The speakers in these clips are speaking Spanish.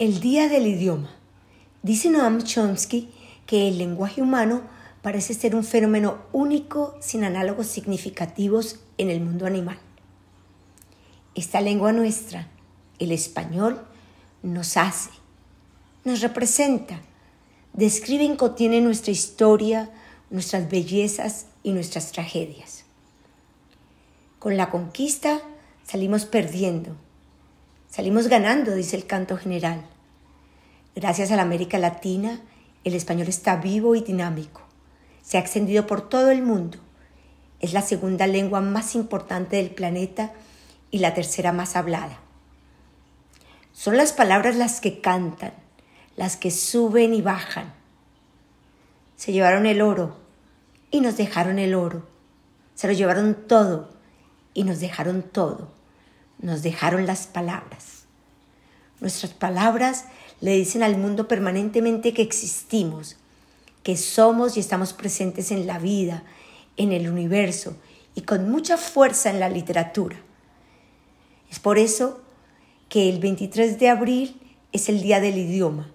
El Día del Idioma. Dice Noam Chomsky que el lenguaje humano parece ser un fenómeno único sin análogos significativos en el mundo animal. Esta lengua nuestra, el español, nos hace, nos representa, describe y contiene nuestra historia, nuestras bellezas y nuestras tragedias. Con la conquista salimos perdiendo, salimos ganando, dice el canto general. Gracias a la América Latina, el español está vivo y dinámico. Se ha extendido por todo el mundo. Es la segunda lengua más importante del planeta y la tercera más hablada. Son las palabras las que cantan, las que suben y bajan. Se llevaron el oro y nos dejaron el oro. Se lo llevaron todo y nos dejaron todo. Nos dejaron las palabras. Nuestras palabras le dicen al mundo permanentemente que existimos, que somos y estamos presentes en la vida, en el universo y con mucha fuerza en la literatura. Es por eso que el 23 de abril es el Día del Idioma.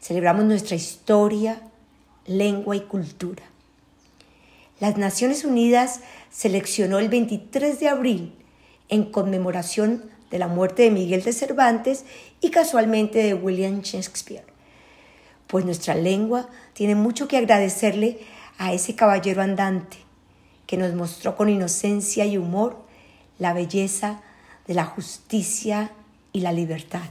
Celebramos nuestra historia, lengua y cultura. Las Naciones Unidas seleccionó el 23 de abril en conmemoración de la muerte de Miguel de Cervantes y casualmente de William Shakespeare. Pues nuestra lengua tiene mucho que agradecerle a ese caballero andante que nos mostró con inocencia y humor la belleza de la justicia y la libertad.